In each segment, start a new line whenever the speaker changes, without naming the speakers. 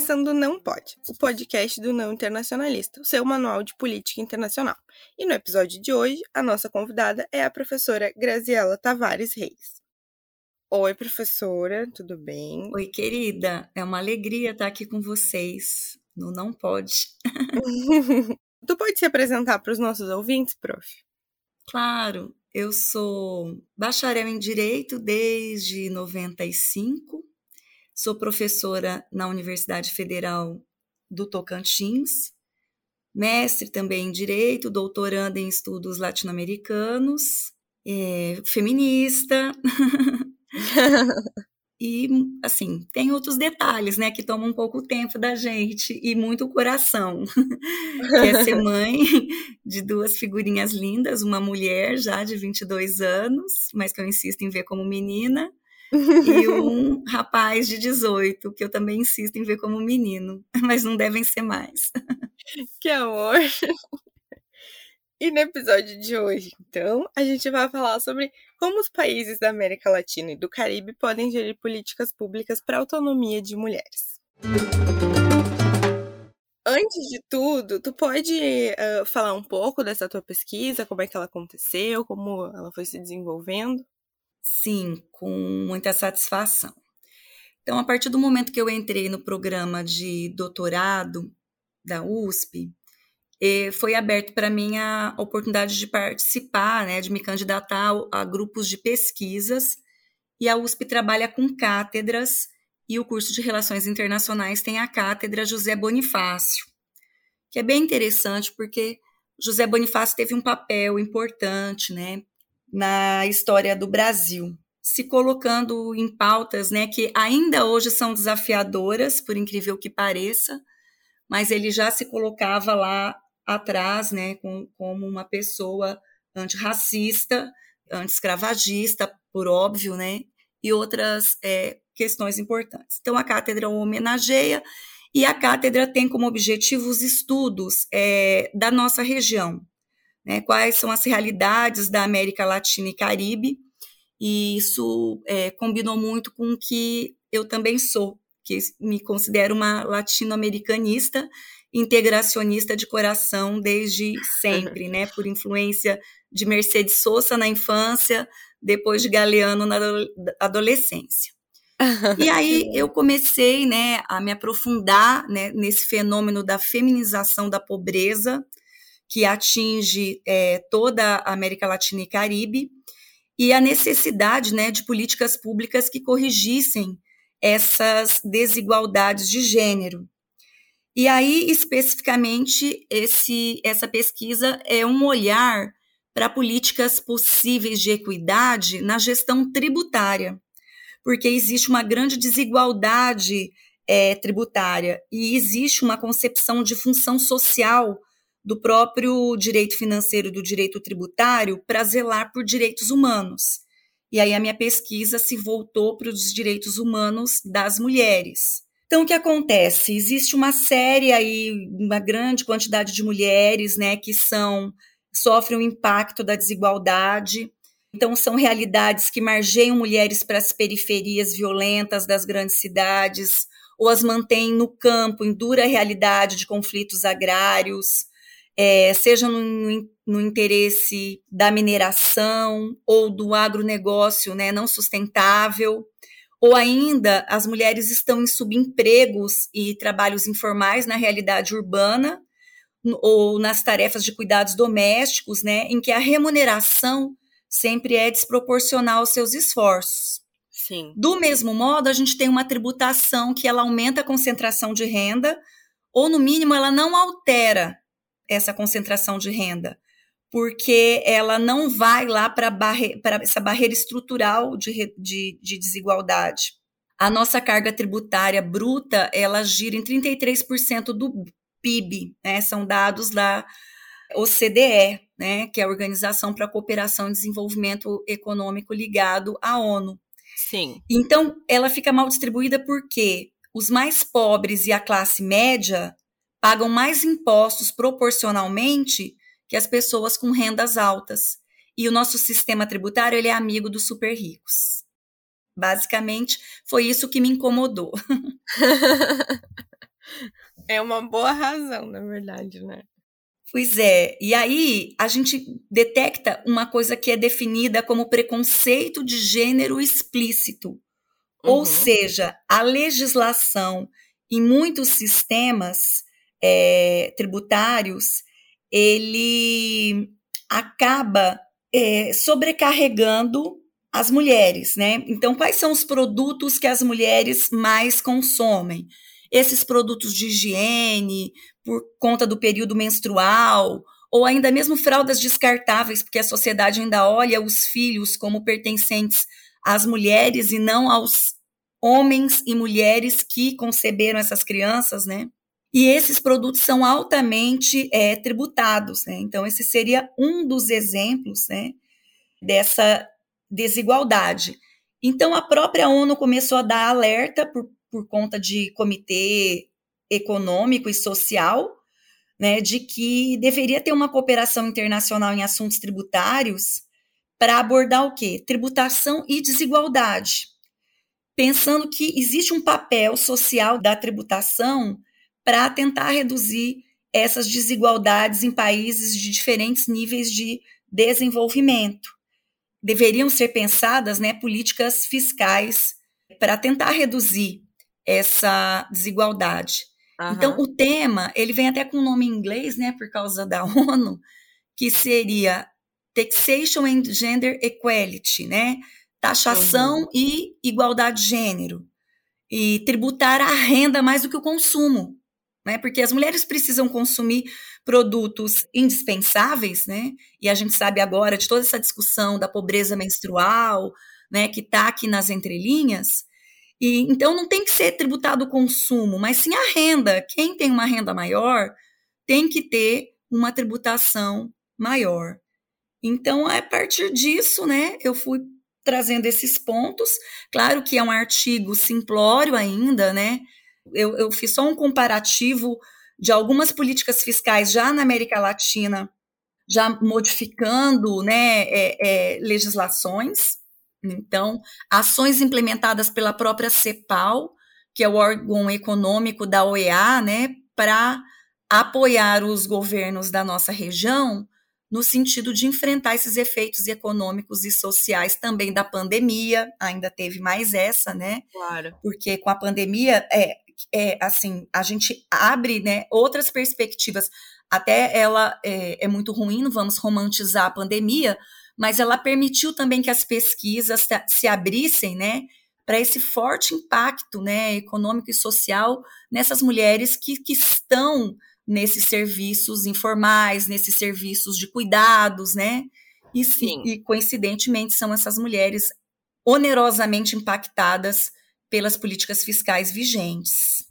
começando Não Pode, o podcast do Não Internacionalista, o seu manual de política internacional. E no episódio de hoje, a nossa convidada é a professora Graziela Tavares Reis. Oi, professora, tudo bem?
Oi, querida. É uma alegria estar aqui com vocês no Não Pode.
tu pode se apresentar para os nossos ouvintes, prof?
Claro, eu sou bacharel em Direito desde 95 Sou professora na Universidade Federal do Tocantins, mestre também em Direito, doutoranda em Estudos Latino-Americanos, é, feminista. e, assim, tem outros detalhes, né, que tomam um pouco tempo da gente e muito coração. que é ser mãe de duas figurinhas lindas, uma mulher já de 22 anos, mas que eu insisto em ver como menina, e um rapaz de 18, que eu também insisto em ver como menino, mas não devem ser mais.
Que amor! E no episódio de hoje, então, a gente vai falar sobre como os países da América Latina e do Caribe podem gerir políticas públicas para a autonomia de mulheres. Antes de tudo, tu pode uh, falar um pouco dessa tua pesquisa, como é que ela aconteceu, como ela foi se desenvolvendo?
Sim, com muita satisfação. Então, a partir do momento que eu entrei no programa de doutorado da USP, eh, foi aberto para mim a oportunidade de participar, né, de me candidatar a grupos de pesquisas. E a USP trabalha com cátedras e o curso de Relações Internacionais tem a cátedra José Bonifácio, que é bem interessante porque José Bonifácio teve um papel importante, né, na história do Brasil, se colocando em pautas né, que ainda hoje são desafiadoras, por incrível que pareça, mas ele já se colocava lá atrás né, com, como uma pessoa antirracista, anti-escravagista, por óbvio, né, e outras é, questões importantes. Então, a cátedra homenageia e a cátedra tem como objetivo os estudos é, da nossa região, né, quais são as realidades da América Latina e Caribe, e isso é, combinou muito com o que eu também sou, que me considero uma latino-americanista, integracionista de coração desde sempre, né, por influência de Mercedes Sosa na infância, depois de Galeano na adolescência. E aí eu comecei, né, a me aprofundar né, nesse fenômeno da feminização da pobreza, que atinge é, toda a América Latina e Caribe, e a necessidade né, de políticas públicas que corrigissem essas desigualdades de gênero. E aí, especificamente, esse, essa pesquisa é um olhar para políticas possíveis de equidade na gestão tributária, porque existe uma grande desigualdade é, tributária e existe uma concepção de função social do próprio direito financeiro do direito tributário para zelar por direitos humanos. E aí a minha pesquisa se voltou para os direitos humanos das mulheres. Então, o que acontece? Existe uma série aí, uma grande quantidade de mulheres, né, que são sofrem o impacto da desigualdade. Então, são realidades que margeiam mulheres para as periferias violentas das grandes cidades, ou as mantêm no campo, em dura realidade de conflitos agrários, é, seja no, no, interesse da mineração ou do agronegócio né, não sustentável, ou ainda as mulheres estão em subempregos e trabalhos informais na realidade urbana, ou nas tarefas de cuidados domésticos, né, em que a remuneração sempre é desproporcional aos seus esforços.
Sim.
Do mesmo modo, a gente tem uma tributação que ela aumenta a concentração de renda, ou no mínimo ela não altera essa concentração de renda, porque ela não vai lá para barre essa barreira estrutural de, de, de desigualdade. A nossa carga tributária bruta, ela gira em 33% do PIB, né? São dados da OCDE, né? Que é a Organização para a Cooperação e Desenvolvimento Econômico ligado à ONU.
Sim.
Então, ela fica mal distribuída porque os mais pobres e a classe média pagam mais impostos proporcionalmente que as pessoas com rendas altas. E o nosso sistema tributário ele é amigo dos super ricos. Basicamente, foi isso que me incomodou.
É uma boa razão, na verdade, né?
Pois é, e aí a gente detecta uma coisa que é definida como preconceito de gênero explícito. Uhum. Ou seja, a legislação em muitos sistemas é, tributários, ele acaba é, sobrecarregando as mulheres, né? Então, quais são os produtos que as mulheres mais consomem? Esses produtos de higiene, por conta do período menstrual, ou ainda mesmo fraldas descartáveis, porque a sociedade ainda olha os filhos como pertencentes às mulheres e não aos homens e mulheres que conceberam essas crianças, né? E esses produtos são altamente é, tributados, né? Então, esse seria um dos exemplos, né, dessa desigualdade. Então, a própria ONU começou a dar alerta por, por conta de comitê econômico e social, né, de que deveria ter uma cooperação internacional em assuntos tributários para abordar o quê? Tributação e desigualdade. Pensando que existe um papel social da tributação para tentar reduzir essas desigualdades em países de diferentes níveis de desenvolvimento. Deveriam ser pensadas né, políticas fiscais para tentar reduzir essa desigualdade. Uhum. Então, o tema, ele vem até com o nome em inglês, né, por causa da ONU, que seria Taxation and Gender Equality, né? Taxação uhum. e igualdade de gênero. E tributar a renda mais do que o consumo, né? Porque as mulheres precisam consumir produtos indispensáveis, né? E a gente sabe agora de toda essa discussão da pobreza menstrual, né, que está aqui nas entrelinhas, e então não tem que ser tributado o consumo, mas sim a renda. Quem tem uma renda maior tem que ter uma tributação maior. Então, a partir disso, né, eu fui trazendo esses pontos. Claro que é um artigo simplório ainda, né? Eu, eu fiz só um comparativo de algumas políticas fiscais já na América Latina, já modificando né, é, é, legislações. Então, ações implementadas pela própria CEPAL, que é o órgão econômico da OEA, né, para apoiar os governos da nossa região no sentido de enfrentar esses efeitos econômicos e sociais também da pandemia, ainda teve mais essa, né?
Claro.
Porque com a pandemia, é, é assim, a gente abre, né, outras perspectivas. Até ela é, é muito ruim, não vamos romantizar a pandemia, mas ela permitiu também que as pesquisas se abrissem, né, para esse forte impacto, né, econômico e social nessas mulheres que, que estão nesses serviços informais, nesses serviços de cuidados, né, e, Sim. e coincidentemente são essas mulheres onerosamente impactadas pelas políticas fiscais vigentes.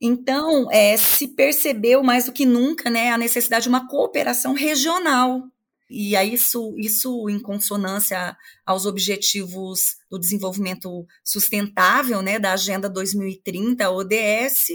Então, é, se percebeu mais do que nunca né, a necessidade de uma cooperação regional e aí isso, isso em consonância aos objetivos do desenvolvimento sustentável, né, da Agenda 2030, ODS,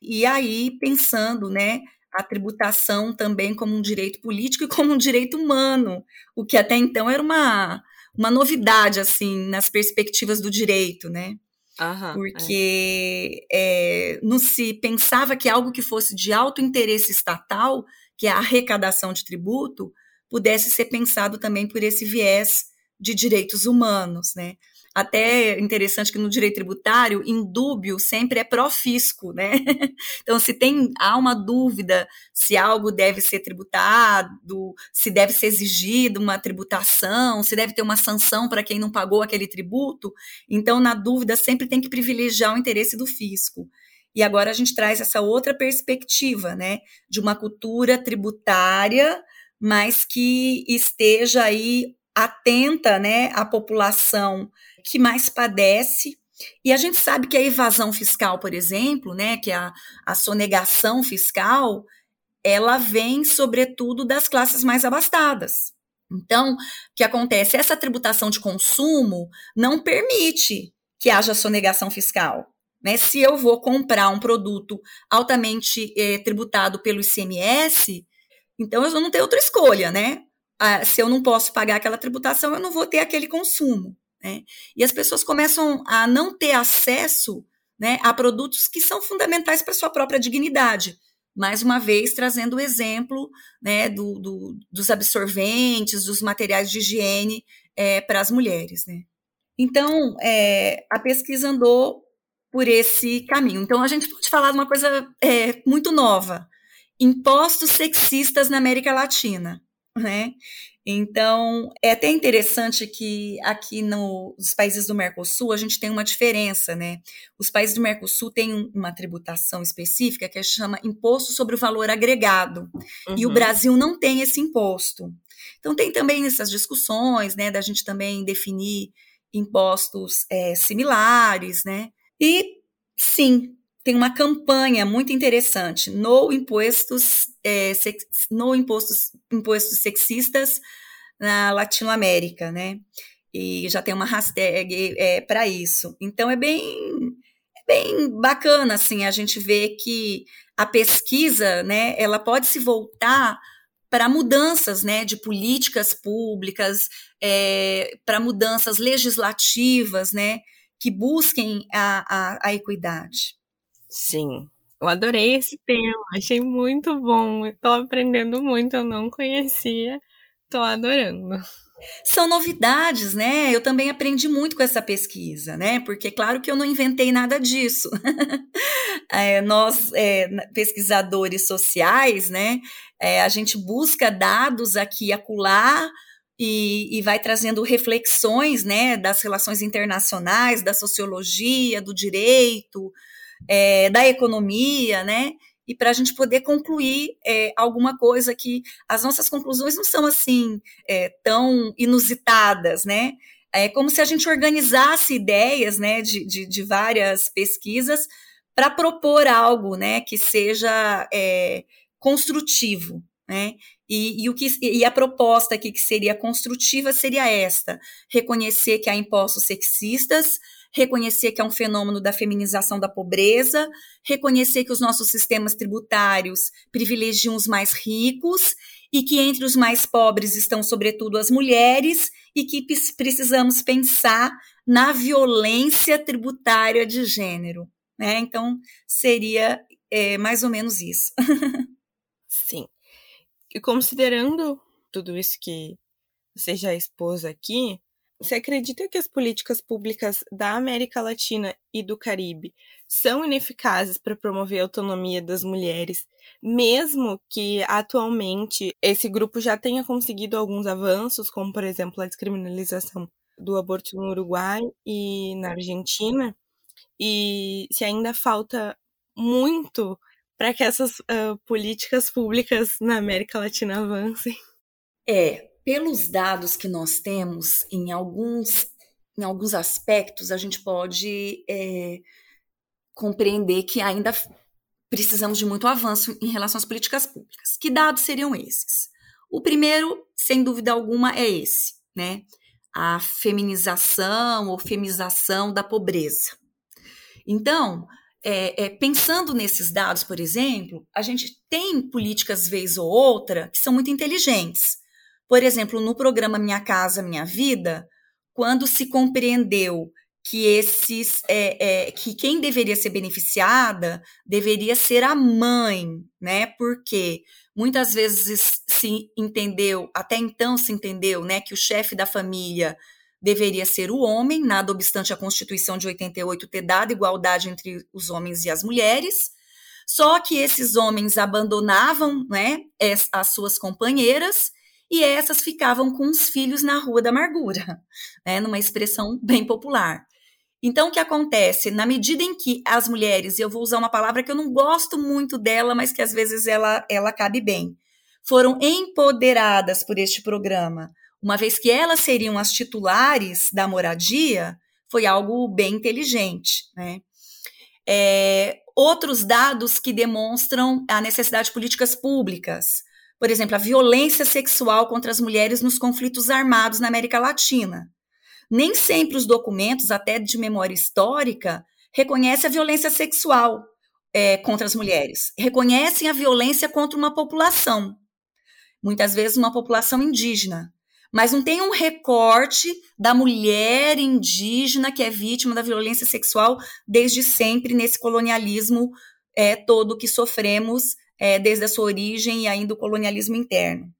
e aí pensando, né, a tributação também como um direito político e como um direito humano, o que até então era uma, uma novidade, assim, nas perspectivas do direito, né?
Aham,
Porque é. É, não se pensava que algo que fosse de alto interesse estatal, que é a arrecadação de tributo, pudesse ser pensado também por esse viés de direitos humanos, né? Até interessante que no direito tributário, indúbio sempre é pró-fisco, né? Então, se tem há uma dúvida se algo deve ser tributado, se deve ser exigido uma tributação, se deve ter uma sanção para quem não pagou aquele tributo, então, na dúvida, sempre tem que privilegiar o interesse do fisco. E agora a gente traz essa outra perspectiva, né, de uma cultura tributária mas que esteja aí atenta, né, à população que mais padece. E a gente sabe que a evasão fiscal, por exemplo, né, que a, a sonegação fiscal, ela vem sobretudo das classes mais abastadas. Então, o que acontece? Essa tributação de consumo não permite que haja sonegação fiscal. Né? Se eu vou comprar um produto altamente eh, tributado pelo ICMS, então, eu não tenho outra escolha, né? Se eu não posso pagar aquela tributação, eu não vou ter aquele consumo. Né? E as pessoas começam a não ter acesso né, a produtos que são fundamentais para sua própria dignidade. Mais uma vez, trazendo o exemplo né, do, do, dos absorventes, dos materiais de higiene é, para as mulheres. Né? Então, é, a pesquisa andou por esse caminho. Então, a gente pode falar de uma coisa é, muito nova: impostos sexistas na América Latina. Né? Então, é até interessante que aqui no, nos países do Mercosul a gente tem uma diferença, né? Os países do Mercosul têm uma tributação específica que chama Imposto sobre o Valor Agregado. Uhum. E o uhum. Brasil não tem esse imposto. Então, tem também essas discussões, né, da gente também definir impostos é, similares, né? E, sim, tem uma campanha muito interessante no impostos, é, sex, no impostos, impostos sexistas na Latinoamérica, né? E já tem uma hashtag é, para isso. Então é bem, é bem bacana assim a gente ver que a pesquisa, né, ela pode se voltar para mudanças né, de políticas públicas, é, para mudanças legislativas, né, que busquem a, a, a equidade.
Sim. Eu adorei esse tema, achei muito bom. Estou aprendendo muito, eu não conhecia. Estou adorando.
São novidades, né? Eu também aprendi muito com essa pesquisa, né? Porque, claro que eu não inventei nada disso. é, nós, é, pesquisadores sociais, né? É, a gente busca dados aqui e acolá e, e vai trazendo reflexões, né? Das relações internacionais, da sociologia, do direito, é, da economia, né? E para a gente poder concluir é, alguma coisa que as nossas conclusões não são assim é, tão inusitadas, né? É como se a gente organizasse ideias, né, de, de, de várias pesquisas para propor algo, né, que seja é, construtivo, né? E, e, o que, e a proposta aqui que seria construtiva seria esta: reconhecer que há impostos sexistas, reconhecer que é um fenômeno da feminização da pobreza, reconhecer que os nossos sistemas tributários privilegiam os mais ricos e que entre os mais pobres estão, sobretudo, as mulheres e que precisamos pensar na violência tributária de gênero. Né? Então, seria é, mais ou menos isso.
Sim. E considerando tudo isso que você já expôs aqui, você acredita que as políticas públicas da América Latina e do Caribe são ineficazes para promover a autonomia das mulheres, mesmo que atualmente esse grupo já tenha conseguido alguns avanços, como por exemplo a descriminalização do aborto no Uruguai e na Argentina? E se ainda falta muito para que essas uh, políticas públicas na América Latina avancem?
É, pelos dados que nós temos, em alguns, em alguns aspectos, a gente pode é, compreender que ainda precisamos de muito avanço em relação às políticas públicas. Que dados seriam esses? O primeiro, sem dúvida alguma, é esse, né? A feminização ou femização da pobreza. Então, é, é, pensando nesses dados, por exemplo, a gente tem políticas, vez ou outra, que são muito inteligentes. Por exemplo, no programa Minha Casa Minha Vida, quando se compreendeu que esses é, é, que quem deveria ser beneficiada deveria ser a mãe, né? Porque muitas vezes se entendeu, até então se entendeu, né, que o chefe da família deveria ser o homem, nada obstante a Constituição de 88 ter dado igualdade entre os homens e as mulheres. Só que esses homens abandonavam, né, as suas companheiras e essas ficavam com os filhos na Rua da Amargura, né, numa expressão bem popular. Então, o que acontece? Na medida em que as mulheres, e eu vou usar uma palavra que eu não gosto muito dela, mas que às vezes ela, ela cabe bem, foram empoderadas por este programa, uma vez que elas seriam as titulares da moradia, foi algo bem inteligente. Né? É, outros dados que demonstram a necessidade de políticas públicas por exemplo, a violência sexual contra as mulheres nos conflitos armados na América Latina. Nem sempre os documentos, até de memória histórica, reconhecem a violência sexual é, contra as mulheres. Reconhecem a violência contra uma população, muitas vezes uma população indígena. mas não tem um recorte da mulher indígena que é vítima da violência sexual desde sempre nesse colonialismo é, todo que sofremos é, desde a sua origem e ainda o colonialismo interno.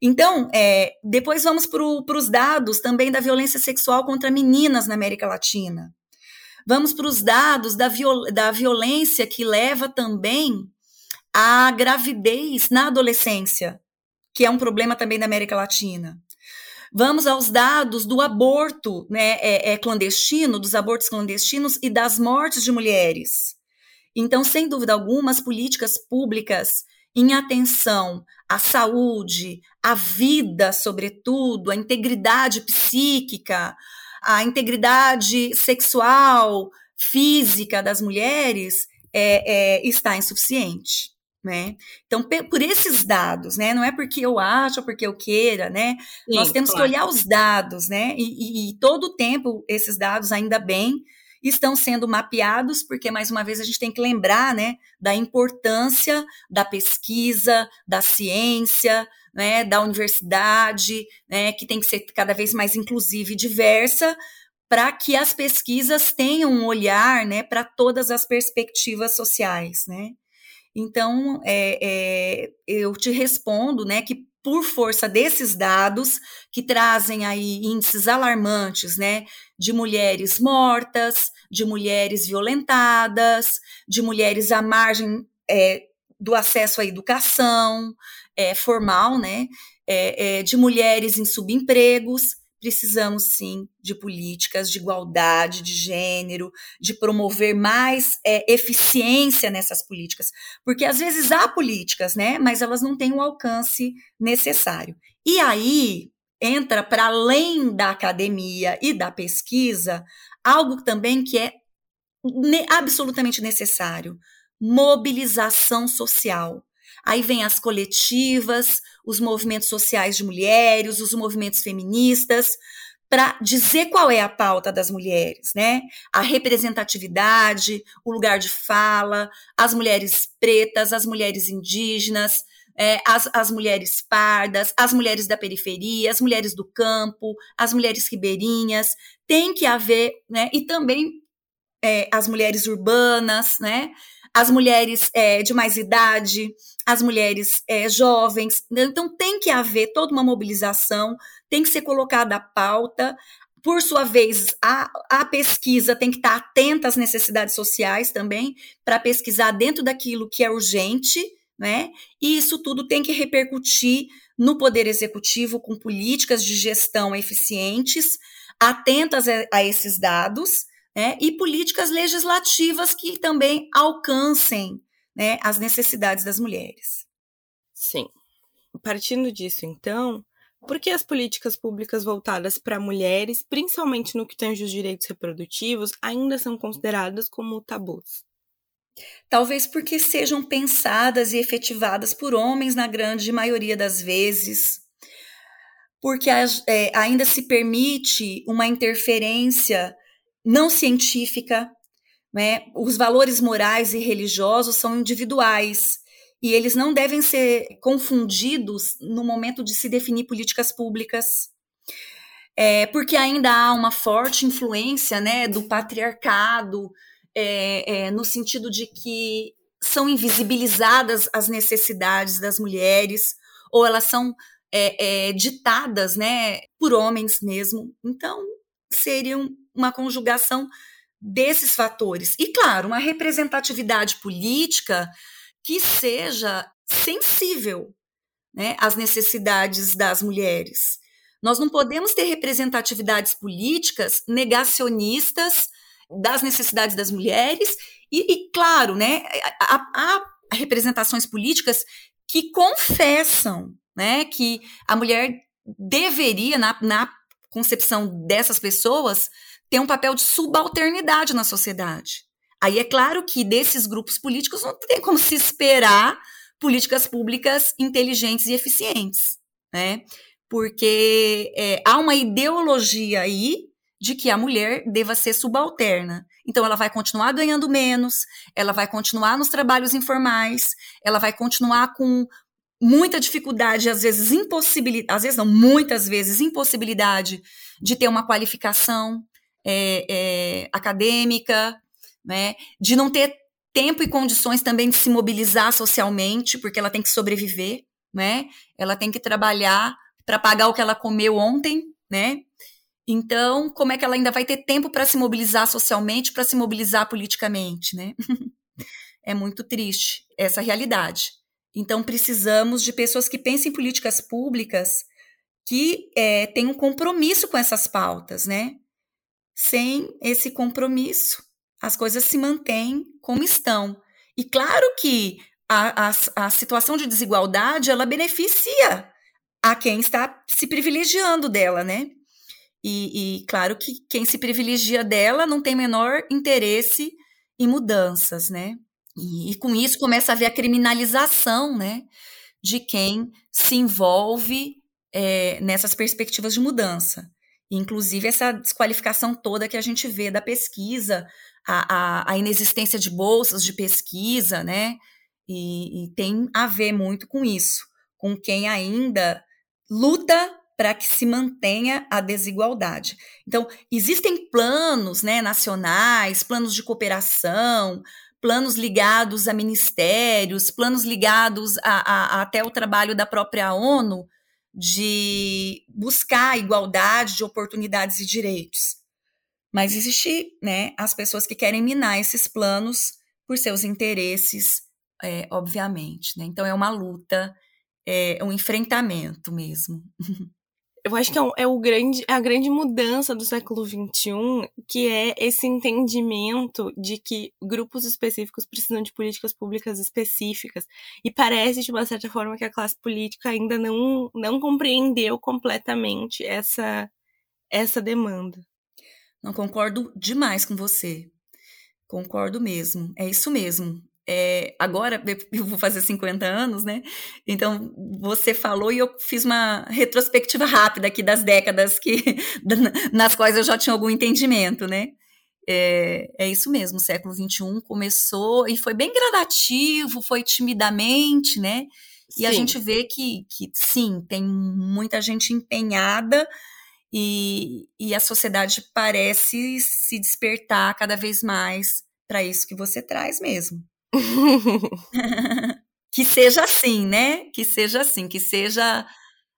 Então, é, depois vamos para os dados também da violência sexual contra meninas na América Latina. Vamos para os dados da, viol da violência que leva também à gravidez na adolescência, que é um problema também da América Latina. Vamos aos dados do aborto né, é, é clandestino, dos abortos clandestinos e das mortes de mulheres. Então, sem dúvida alguma, as políticas públicas em atenção à saúde, à vida, sobretudo, à integridade psíquica, à integridade sexual, física das mulheres, é, é, está insuficiente né? Então, por esses dados, né? Não é porque eu acho ou porque eu queira, né? Sim, Nós temos claro. que olhar os dados, né? E, e, e, todo o tempo esses dados, ainda bem, estão sendo mapeados, porque, mais uma vez, a gente tem que lembrar, né? Da importância da pesquisa, da ciência, né? Da universidade, né? Que tem que ser cada vez mais inclusiva e diversa, para que as pesquisas tenham um olhar, né? Para todas as perspectivas sociais, né? Então, é, é, eu te respondo, né, que por força desses dados que trazem aí índices alarmantes, né, de mulheres mortas, de mulheres violentadas, de mulheres à margem é, do acesso à educação é, formal, né, é, é, de mulheres em subempregos, precisamos sim de políticas de igualdade de gênero, de promover mais é, eficiência nessas políticas, porque às vezes há políticas, né, mas elas não têm o alcance necessário. E aí entra para além da academia e da pesquisa algo também que é absolutamente necessário: mobilização social. Aí vem as coletivas, os movimentos sociais de mulheres, os movimentos feministas, para dizer qual é a pauta das mulheres, né? A representatividade, o lugar de fala, as mulheres pretas, as mulheres indígenas, é, as, as mulheres pardas, as mulheres da periferia, as mulheres do campo, as mulheres ribeirinhas, tem que haver, né? E também é, as mulheres urbanas, né? As mulheres é, de mais idade, as mulheres é, jovens. Então, tem que haver toda uma mobilização, tem que ser colocada a pauta. Por sua vez, a, a pesquisa tem que estar atenta às necessidades sociais também, para pesquisar dentro daquilo que é urgente, né? E isso tudo tem que repercutir no Poder Executivo com políticas de gestão eficientes, atentas a, a esses dados, né? E políticas legislativas que também alcancem né, as necessidades das mulheres.
Sim. Partindo disso, então, por que as políticas públicas voltadas para mulheres, principalmente no que tange os direitos reprodutivos, ainda são consideradas como tabus?
Talvez porque sejam pensadas e efetivadas por homens na grande maioria das vezes, porque é, ainda se permite uma interferência não científica né? Os valores morais e religiosos são individuais e eles não devem ser confundidos no momento de se definir políticas públicas. É, porque ainda há uma forte influência né, do patriarcado, é, é, no sentido de que são invisibilizadas as necessidades das mulheres, ou elas são é, é, ditadas né, por homens mesmo. Então, seria uma conjugação desses fatores. E, claro, uma representatividade política que seja sensível né, às necessidades das mulheres. Nós não podemos ter representatividades políticas negacionistas das necessidades das mulheres e, e claro, né, há, há, representações políticas que confessam né, que a mulher deveria, na, na concepção dessas pessoas, tem um papel de subalternidade na sociedade. Aí é claro que desses grupos políticos não tem como se esperar políticas públicas inteligentes e eficientes, né? Porque é, há uma ideologia aí de que a mulher deva ser subalterna. Então, ela vai continuar ganhando menos, ela vai continuar nos trabalhos informais, ela vai continuar com muita dificuldade, às vezes impossibilidade, às vezes não, muitas vezes impossibilidade de ter uma qualificação é, é, acadêmica, né? De não ter tempo e condições também de se mobilizar socialmente, porque ela tem que sobreviver, né? Ela tem que trabalhar para pagar o que ela comeu ontem, né? Então, como é que ela ainda vai ter tempo para se mobilizar socialmente, para se mobilizar politicamente, né? é muito triste essa realidade. Então, precisamos de pessoas que pensem em políticas públicas que é, tenham um compromisso com essas pautas, né? Sem esse compromisso, as coisas se mantêm como estão. E claro que a, a, a situação de desigualdade, ela beneficia a quem está se privilegiando dela, né? E, e, claro que quem se privilegia dela não tem menor interesse em mudanças, né? E, e, com isso começa a haver a criminalização, né? De quem se envolve é, nessas perspectivas de mudança. Inclusive essa desqualificação toda que a gente vê da pesquisa, a, a, a inexistência de bolsas de pesquisa, né? E, e tem a ver muito com isso, com quem ainda luta para que se mantenha a desigualdade. Então, existem planos né, nacionais, planos de cooperação, planos ligados a ministérios, planos ligados a, a, a até o trabalho da própria ONU de buscar igualdade de oportunidades e direitos. Mas existe né, as pessoas que querem minar esses planos por seus interesses, é, obviamente. Né? Então é uma luta, é um enfrentamento mesmo.
eu acho que é, um, é, o grande, é a grande mudança do século XXI, que é esse entendimento de que grupos específicos precisam de políticas públicas específicas. E parece, de uma certa forma, que a classe política ainda não, não compreendeu completamente essa, essa demanda.
Não concordo demais com você. Concordo mesmo. É isso mesmo é, agora eu vou fazer 50 anos, né? Então você falou e eu fiz uma retrospectiva rápida aqui das décadas que nas quais eu já tinha algum entendimento, né? É, é isso mesmo, o século XXI começou e foi bem gradativo, foi timidamente, né? E sim. a gente vê que, que sim, tem muita gente empenhada e, e a sociedade parece se despertar cada vez mais para isso que você traz mesmo. que seja assim, né? Que seja assim, que seja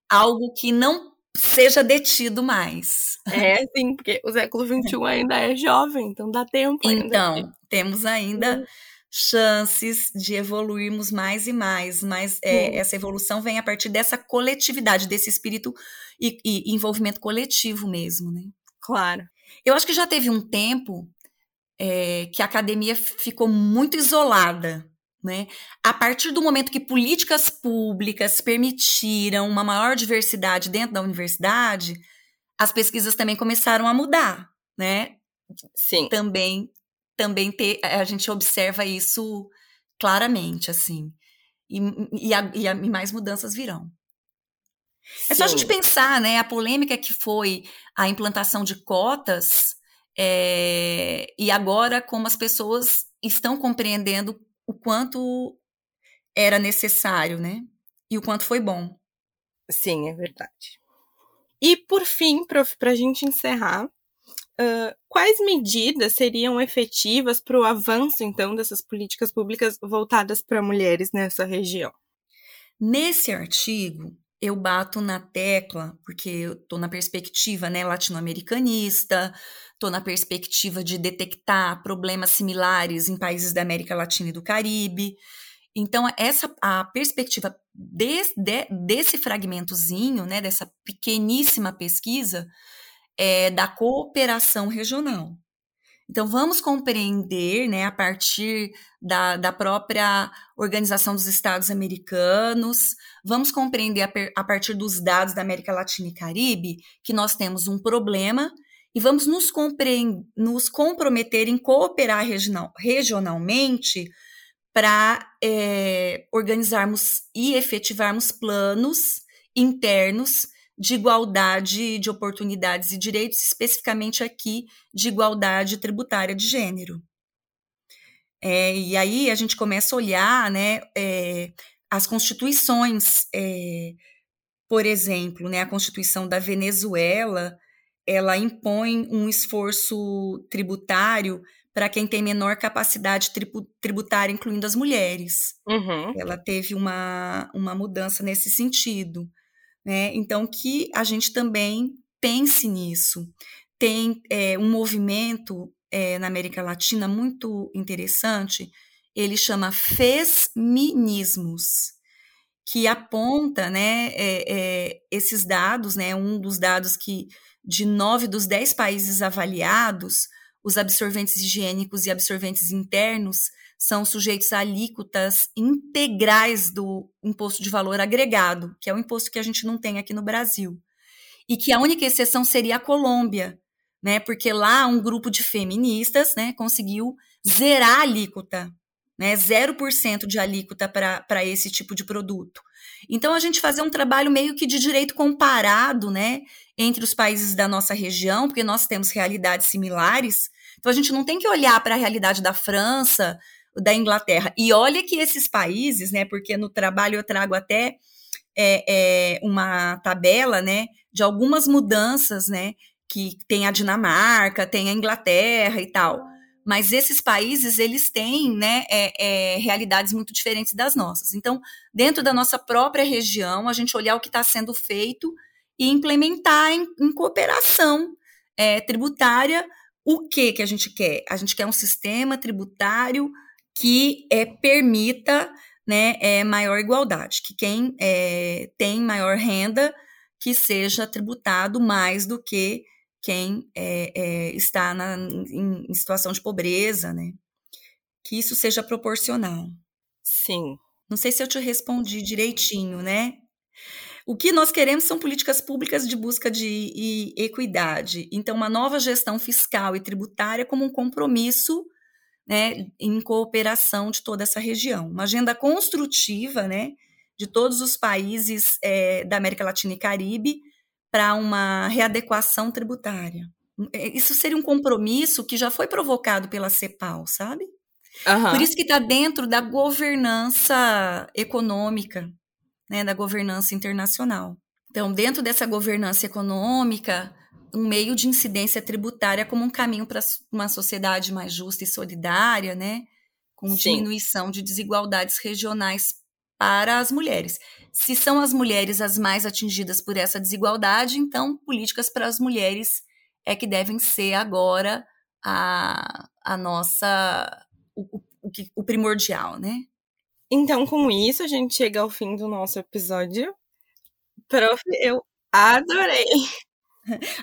algo que não seja detido mais.
É, sim, porque o século XXI ainda é jovem, então dá tempo.
Então, ainda. temos ainda uhum. chances de evoluirmos mais e mais, mas é, essa evolução vem a partir dessa coletividade, desse espírito e, e envolvimento coletivo mesmo, né?
Claro.
Eu acho que já teve um tempo é, que a academia ficou muito isolada. Né? A partir do momento que políticas públicas permitiram uma maior diversidade dentro da universidade, as pesquisas também começaram a mudar, né?
Sim.
Também, também ter, a gente observa isso claramente, assim. E, e, a, e, a, e mais mudanças virão. Sim. É só a gente pensar, né? A polêmica que foi a implantação de cotas é, e agora, como as pessoas estão compreendendo o quanto era necessário, né? E o quanto foi bom.
Sim, é verdade. E por fim, prof, para a gente encerrar, uh, quais medidas seriam efetivas para o avanço, então, dessas políticas públicas voltadas para mulheres nessa região?
Nesse artigo, eu bato na tecla, porque eu estou na perspectiva né, latino-americanista, estou na perspectiva de detectar problemas similares em países da América Latina e do Caribe. Então, essa a perspectiva de, de, desse fragmentozinho, né, dessa pequeníssima pesquisa, é da cooperação regional. Então, vamos compreender, né, a partir da, da própria Organização dos Estados Americanos, vamos compreender a, a partir dos dados da América Latina e Caribe que nós temos um problema e vamos nos, nos comprometer em cooperar regional, regionalmente para é, organizarmos e efetivarmos planos internos de igualdade de oportunidades e direitos, especificamente aqui de igualdade tributária de gênero. É, e aí a gente começa a olhar né, é, as constituições, é, por exemplo, né, a Constituição da Venezuela, ela impõe um esforço tributário para quem tem menor capacidade tributária, incluindo as mulheres.
Uhum.
Ela teve uma, uma mudança nesse sentido. Né? Então, que a gente também pense nisso. Tem é, um movimento é, na América Latina muito interessante, ele chama Fesminismos, que aponta né, é, é, esses dados, né, um dos dados que de nove dos dez países avaliados, os absorventes higiênicos e absorventes internos são sujeitos a alíquotas integrais do imposto de valor agregado, que é o imposto que a gente não tem aqui no Brasil. E que a única exceção seria a Colômbia, né? Porque lá um grupo de feministas, né, conseguiu zerar a alíquota, né? 0% de alíquota para esse tipo de produto. Então a gente fazer um trabalho meio que de direito comparado, né, entre os países da nossa região, porque nós temos realidades similares, então a gente não tem que olhar para a realidade da França, da Inglaterra. E olha que esses países, né? Porque no trabalho eu trago até é, é, uma tabela, né? De algumas mudanças, né? Que tem a Dinamarca, tem a Inglaterra e tal. Mas esses países, eles têm né, é, é realidades muito diferentes das nossas. Então, dentro da nossa própria região, a gente olhar o que está sendo feito e implementar em, em cooperação é, tributária o que que a gente quer? A gente quer um sistema tributário que é, permita né, é, maior igualdade, que quem é, tem maior renda que seja tributado mais do que quem é, é, está na, em, em, situação de pobreza, né? Que isso seja proporcional.
Sim.
Não sei se eu te respondi direitinho, né? O que nós queremos são políticas públicas de busca de equidade. Então, uma nova gestão fiscal e tributária como um compromisso né, em cooperação de toda essa região. Uma agenda construtiva né, de todos os países é, da América Latina e Caribe para uma readequação tributária. É, isso seria um compromisso que já foi provocado pela CEPAL, sabe?
Uhum.
Por isso que está dentro da governança econômica né, da governança internacional. Então, dentro dessa governança econômica, um meio de incidência tributária como um caminho para uma sociedade mais justa e solidária, né, com Sim. diminuição de desigualdades regionais para as mulheres. Se são as mulheres as mais atingidas por essa desigualdade, então políticas para as mulheres é que devem ser agora a, a nossa o, o, o primordial, né?
Então, com isso, a gente chega ao fim do nosso episódio. Prof, eu adorei.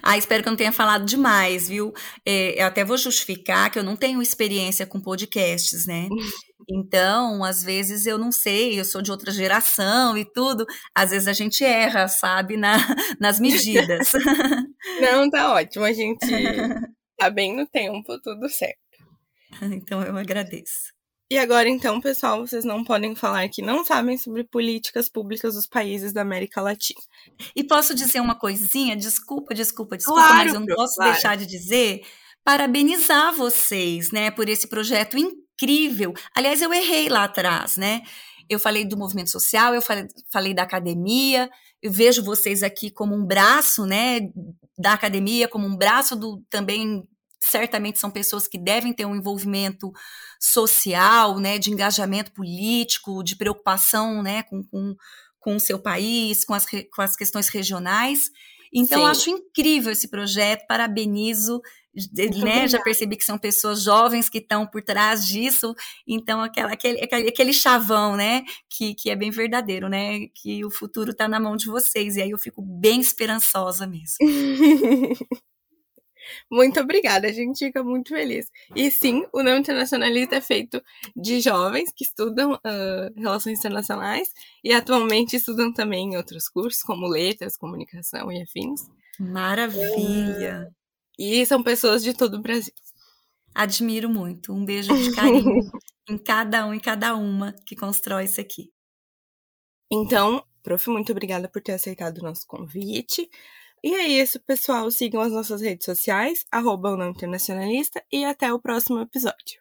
Ah, espero que eu não tenha falado demais, viu? É, eu até vou justificar que eu não tenho experiência com podcasts, né? Então, às vezes eu não sei, eu sou de outra geração e tudo. Às vezes a gente erra, sabe, na, nas medidas.
Não, tá ótimo. A gente tá bem no tempo, tudo certo.
Então eu agradeço.
E agora, então, pessoal, vocês não podem falar que não sabem sobre políticas públicas dos países da América Latina.
E posso dizer uma coisinha? Desculpa, desculpa, desculpa,
claro,
mas eu não posso claro. deixar de dizer. Parabenizar vocês, né, por esse projeto incrível. Aliás, eu errei lá atrás, né? Eu falei do movimento social, eu falei, falei da academia, eu vejo vocês aqui como um braço, né, da academia, como um braço do também certamente são pessoas que devem ter um envolvimento social, né, de engajamento político, de preocupação, né, com, com, com o seu país, com as, com as questões regionais. Então, acho incrível esse projeto, parabenizo, né, já percebi que são pessoas jovens que estão por trás disso, então aquela, aquele, aquele chavão, né, que, que é bem verdadeiro, né, que o futuro está na mão de vocês, e aí eu fico bem esperançosa mesmo.
Muito obrigada, a gente fica muito feliz. E sim, o Não Internacionalista é feito de jovens que estudam uh, relações internacionais e atualmente estudam também outros cursos, como letras, comunicação e afins.
Maravilha! Uh,
e são pessoas de todo o Brasil.
Admiro muito. Um beijo de carinho em cada um e cada uma que constrói isso aqui.
Então, prof, muito obrigada por ter aceitado o nosso convite. E é isso, pessoal. Sigam as nossas redes sociais, arroba o Não Internacionalista, e até o próximo episódio.